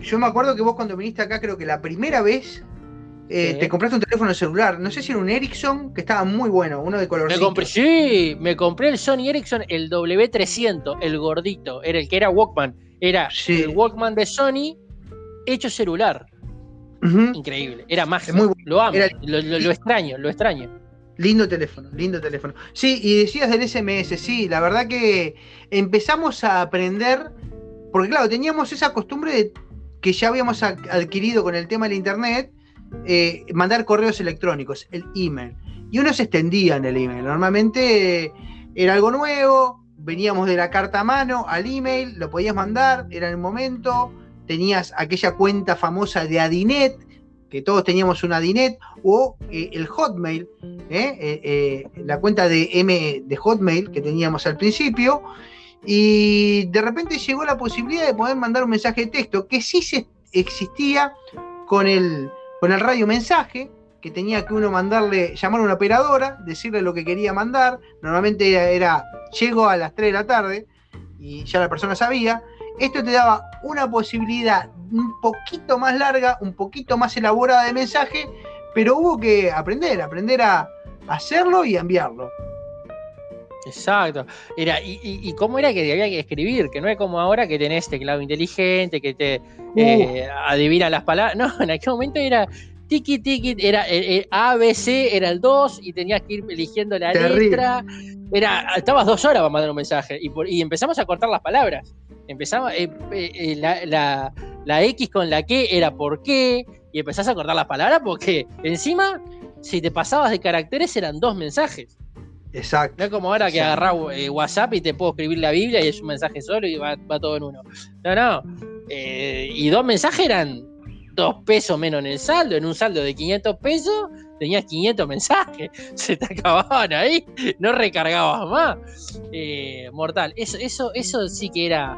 yo me acuerdo que vos cuando viniste acá, creo que la primera vez eh, te compraste un teléfono celular. No sé si era un Ericsson, que estaba muy bueno, uno de compré, sí, me compré el Sony Ericsson, el W300, el gordito, era el que era Walkman. Era Sí. el Walkman de Sony hecho celular. Increíble, era mágico. Muy bueno. Lo amo, Era- lo, lo- lo extraño, lo extraño. Lindo teléfono, lindo teléfono. Sí, y decías del SMS, sí, la verdad que empezamos a aprender, porque claro, teníamos esa costumbre de, que ya habíamos adquirido con el tema del Internet, eh, mandar correos electrónicos, el email. Y uno se extendía en el email. Normalmente eh, era algo nuevo, veníamos de la carta a mano al email, lo podías mandar, era el momento, tenías aquella cuenta famosa de Adinet, que todos teníamos una Adinet, o eh, el Hotmail, la cuenta de M de Hotmail que teníamos al principio, y de repente llegó la posibilidad de poder mandar un mensaje de texto, que sí se existía con el, con el radio mensaje, que tenía que uno mandarle, llamar a una operadora, decirle lo que quería mandar. Normalmente era, era, llego a las 3 de la tarde y ya la persona sabía. Esto te daba una posibilidad un poquito más larga, un poquito más elaborada de mensaje, pero hubo que aprender, aprender a hacerlo y a enviarlo. Exacto. Era, y, y, y cómo era que había que escribir, que no es como ahora que tenés teclado inteligente, que te eh, adivina las palabras. No, en aquel momento era tiki tiki, era el, el A, B, C, era el 2 y tenías que ir eligiendo la Terrible. letra. Era, estabas dos horas para mandar un mensaje y, por- y empezamos a cortar las palabras. Empezamos, eh, eh, eh, la, la- la X con la que era por qué, y empezás a cortar las palabras porque encima, si te pasabas de caracteres, eran dos mensajes. Exacto. No es como ahora que agarrás eh, WhatsApp y te puedo escribir la Biblia y es un mensaje solo y va, va todo en uno. No, no. Eh, y dos mensajes eran dos pesos menos en el saldo. En un saldo de 500 pesos tenías 500 mensajes. Se te acababan ahí. No recargabas más. Eh, mortal. Eso, eso, eso sí que era,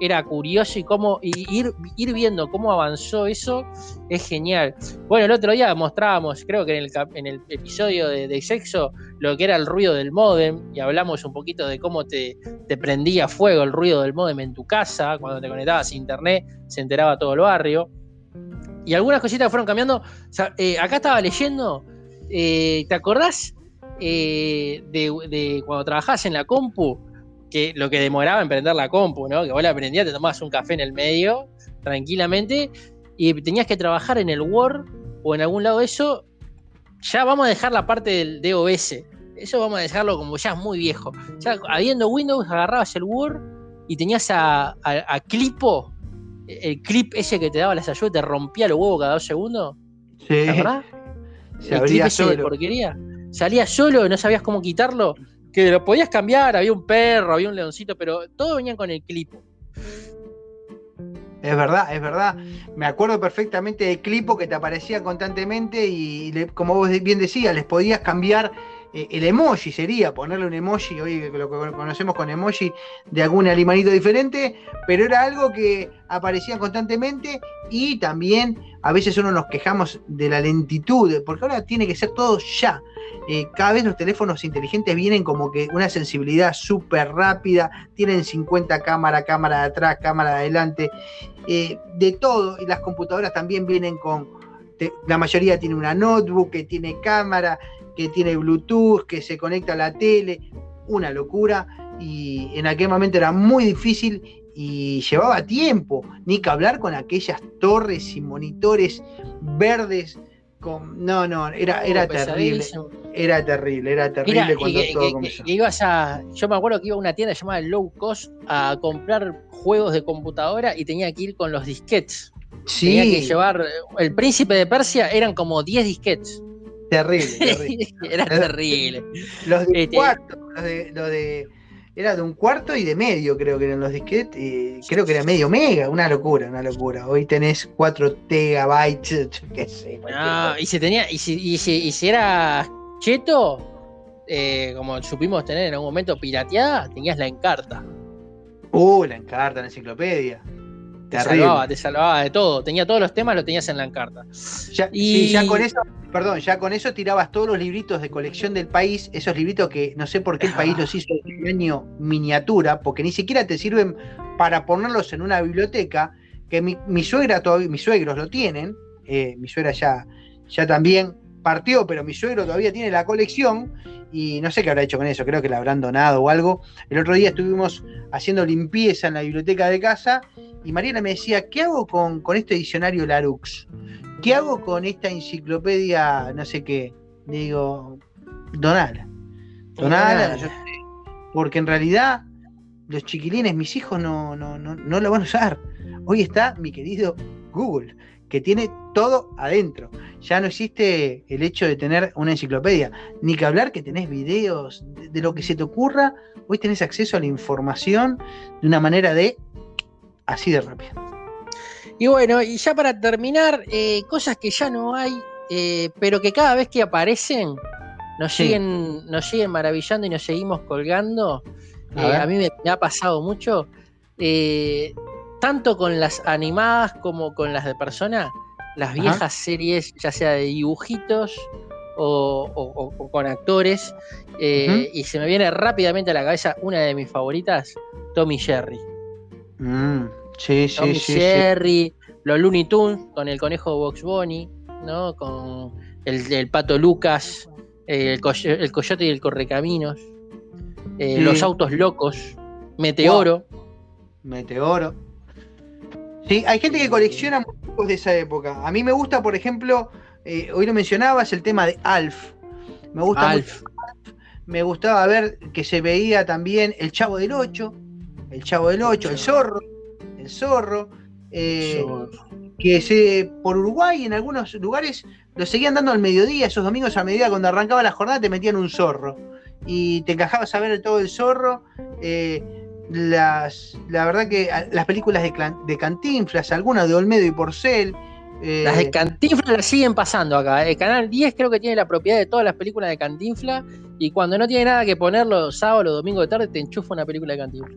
era curioso y cómo y ir, viendo cómo avanzó eso es genial. Bueno, el otro día mostrábamos, creo que en el, episodio de, sexo, lo que era el ruido del modem y hablamos un poquito de cómo te, prendía fuego el ruido del modem en tu casa, cuando te conectabas a internet, se enteraba todo el barrio. Y algunas cositas fueron cambiando. Eh, acá estaba leyendo, eh, ¿te acordás eh, de, de cuando trabajabas en la compu? Que lo que demoraba en prender la compu, ¿no? Que vos la prendías, te tomabas un café en el medio, tranquilamente, y tenías que trabajar en el Word o en algún lado de eso. Ya vamos a dejar la parte del DOS. Eso vamos a dejarlo como ya es muy viejo. Ya habiendo Windows, agarrabas el Word y tenías a, a- a Clipo, el clip ese que te daba las ayudas, te rompía los huevos cada dos segundos. Sí, ¿Te acordás? se el clip ese de solo. porquería. Salía solo, no sabías cómo quitarlo. Que lo podías cambiar, había un perro, había un leoncito, pero todos venían con el clip. Es verdad, es verdad. Me acuerdo perfectamente del clipo que te aparecía constantemente y como vos bien decías, les podías cambiar eh, el emoji, sería ponerle un emoji, hoy lo que conocemos con emoji de algún animalito diferente, pero era algo que aparecía constantemente y también a veces uno nos quejamos de la lentitud, porque ahora tiene que ser todo ya. Eh, cada vez los teléfonos inteligentes vienen como que una sensibilidad súper rápida, tienen 50 cámaras, cámara de atrás, cámara de adelante, eh, de todo, y las computadoras también vienen con, la mayoría tiene una notebook, que tiene cámara, que tiene Bluetooth, que se conecta a la tele, una locura, y en aquel momento era muy difícil y llevaba tiempo, ni que hablar con aquellas torres y monitores verdes. Con, no, no, era, era terrible, era terrible, era terrible Mira, cuando todo comenzó. ibas a. Yo me acuerdo que iba a una tienda llamada Low Cost a comprar juegos de computadora y tenía que ir con los disquetes. Tenía que Sí, llevar. El príncipe de Persia eran como 10 disquetes. terrible, terrible. Era terrible. Los de Este- cuarto, los de, los de- Era de un cuarto y de medio, creo que eran los disquetes. y creo que era medio mega, una locura, una locura. Hoy tenés 4 tegabytes, qué sé. No, y si tenía. Y si, y si, y si era cheto, eh, como supimos tener en algún momento pirateada, tenías la encarta. Uh, la encarta, la enciclopedia. Te salvaba, te salvaba de todo. Tenía todos los temas, lo tenías en la encarta. Ya, Y- sí, ya con eso, perdón, ya con eso tirabas todos los libritos de colección del país, esos libritos que no sé por qué el país los hizo de tamaño miniatura, porque ni siquiera te sirven para ponerlos en una biblioteca, que mi, mi suegra todavía, mis suegros lo tienen, eh, mi suegra ya, ya también partió, pero mi suegro todavía tiene la colección y no sé qué habrá hecho con eso, creo que la habrán donado o algo. El otro día estuvimos haciendo limpieza en la biblioteca de casa y Mariana me decía, ¿qué hago con, con este diccionario Larux? ¿Qué hago con esta enciclopedia, no sé qué? Le digo, donala. Donala, Donala. yo sé, porque en realidad los chiquilines, mis hijos, no, no, no, no lo van a usar. Hoy está mi querido Google, que tiene todo adentro. Ya no existe el hecho de tener una enciclopedia, ni que hablar que tenés videos de, de lo que se te ocurra. Hoy tenés acceso a la información de una manera de así de rápida. Y bueno, y ya para terminar, eh, cosas que ya no hay, eh, pero que cada vez que aparecen nos, Sí. siguen, nos siguen maravillando y nos seguimos colgando. A Eh, a mí me, me ha pasado mucho, tanto con las animadas como con las de persona, las Ajá. viejas series, ya sea de dibujitos o, o- o- o con actores. eh, Y se me viene rápidamente a la cabeza una de mis favoritas, Tommy Jerry. Mm, sí, Tommy sí, sí. Los Looney Tunes con el conejo Box Bunny, ¿no? Con el, el pato Lucas, eh, el, coy- el coyote y el correcaminos, eh, Sí. los autos locos, Meteoro. Meteoro. Sí, hay gente que colecciona muñecos de esa época. A mí me gusta, por ejemplo, eh, hoy lo mencionabas, el tema de Alf. Me gusta Alf. mucho. Me gustaba ver que se veía también el Chavo del 8, el Chavo del 8, el Zorro, el Zorro, eh, que se, por Uruguay en algunos lugares lo seguían dando al mediodía, esos domingos al mediodía cuando arrancaba la jornada te metían un zorro y te encajabas a ver todo el zorro. eh, las, la verdad que a- las películas de, de Cantinflas, algunas de Olmedo y Porcel. eh, Las de Cantinflas las siguen pasando acá. El canal 10 creo que tiene la propiedad de todas las películas de Cantinflas. Y cuando no tiene nada que ponerlo sábado o domingo de tarde, te enchufa una película de Cantinflas.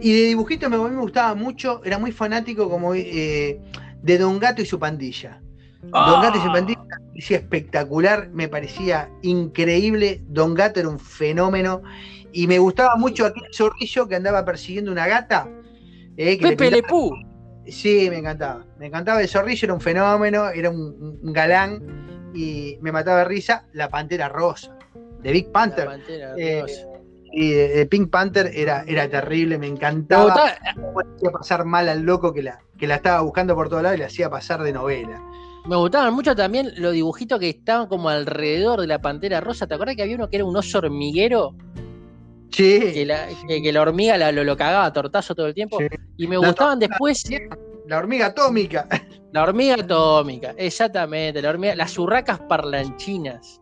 Y de dibujitos me, a mí me gustaba mucho, era muy fanático como eh, de Don Gato y su pandilla. Don Gato y su pandilla me parecía espectacular, me parecía increíble. Don Gato era un fenómeno. Y me gustaba mucho aquel zorrillo que andaba persiguiendo una gata. eh, que Pepe Le Pú. Sí, me encantaba. Me encantaba el zorrillo, era un fenómeno, era un, un galán y me mataba de risa. La pantera rosa, de Big La Panther. Pantera Eh, Rosa. Y de, de Pink Panther era, era terrible, me Me encantaba. le hacía pasar mal al loco que la, que la estaba buscando por todos lados y le hacía pasar de novela. Me gustaban mucho también los dibujitos que estaban como alrededor de la pantera rosa. ¿Te acuerdas que había uno que era un oso hormiguero? Que la, que, que la hormiga la- lo, lo cagaba a tortazo todo el tiempo. Sí. Y me La gustaban después la hormiga atómica. la hormiga atómica. Exactamente, la hormiga, las urracas parlanchinas.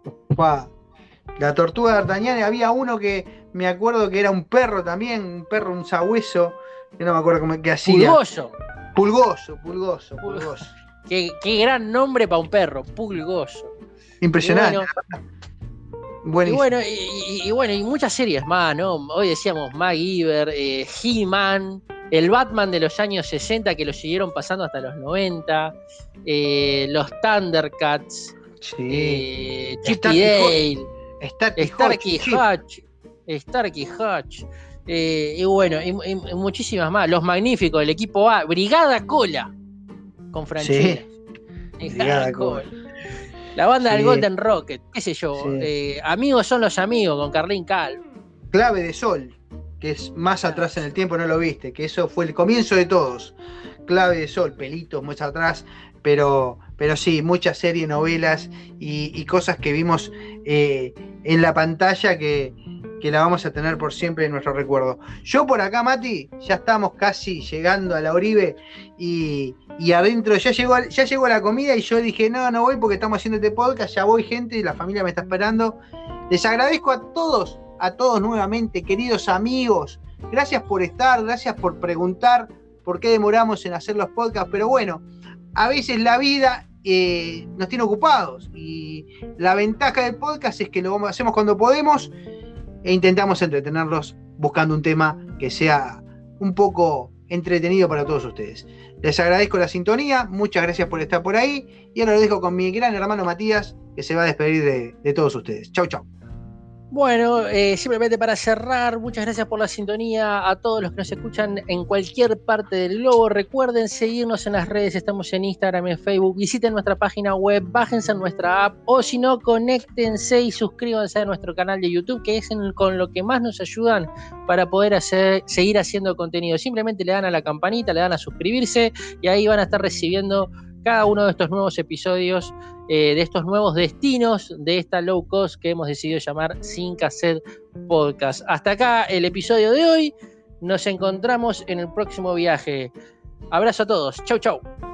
La tortuga de D'Artagnan, y había uno que me acuerdo que era un perro también, un perro, un sabueso, que no me acuerdo cómo que hacía. Pulgoso. Pulgoso, pulgoso, Pul- pulgoso. Qué, qué gran nombre para un perro, Pulgoso. Impresionante. Y bueno, y, y- y bueno, y muchas series más, ¿no? Hoy decíamos MacGyver, eh, He-Man, el Batman de los años 60 que lo siguieron pasando hasta los 90, eh, los Thundercats, sí. eh, Chip Starkey y Dale, Starkey sí. Hatch, Starkey Hatch, eh, y bueno, y, muchísimas más. Los Magníficos, el equipo A, Brigada Cola, con Franchella. Brigada Cola. La banda del. Golden Rocket, qué sé yo. Sí. eh, amigos son los amigos, con Carlín Cal. Clave de Sol, que es más atrás en el tiempo, no lo viste, que eso fue el comienzo de todos. Clave de Sol, pelitos más atrás, pero, pero sí, muchas series, novelas y, y cosas que vimos eh, en la pantalla que, que la vamos a tener por siempre en nuestro recuerdo. Yo por acá, Mati, ya estamos casi llegando a la Oribe y, y adentro ya llegó, ya llegó la comida y yo dije, no, no voy porque estamos haciendo este podcast, ya voy gente y la familia me está esperando. Les agradezco a todos, a todos nuevamente, queridos amigos. Gracias por estar, gracias por preguntar por qué demoramos en hacer los podcasts, pero bueno, a veces la vida eh, nos tiene ocupados y la ventaja del podcast es que lo hacemos cuando podemos e intentamos entretenerlos buscando un tema que sea un poco entretenido para todos ustedes. Les agradezco la sintonía, muchas gracias por estar por ahí y ahora lo dejo con mi gran hermano Matías que se va a despedir de, todos ustedes. Chau, chau. Bueno, eh, simplemente para cerrar, muchas gracias por la sintonía a todos los que nos escuchan en cualquier parte del globo. Recuerden seguirnos en las redes, estamos en Instagram, en Facebook, visiten nuestra página web, bájense en nuestra app o si no, conéctense y suscríbanse a nuestro canal de YouTube, que es con lo que más nos ayudan para poder seguir haciendo contenido. Simplemente le dan a la campanita, le dan a suscribirse y ahí van a estar recibiendo cada uno de estos nuevos episodios eh, de estos nuevos destinos de esta low cost que hemos decidido llamar Sin Cassette Podcast. Hasta acá el episodio de hoy. Nos encontramos en el próximo viaje. Abrazo a todos. Chau, chau.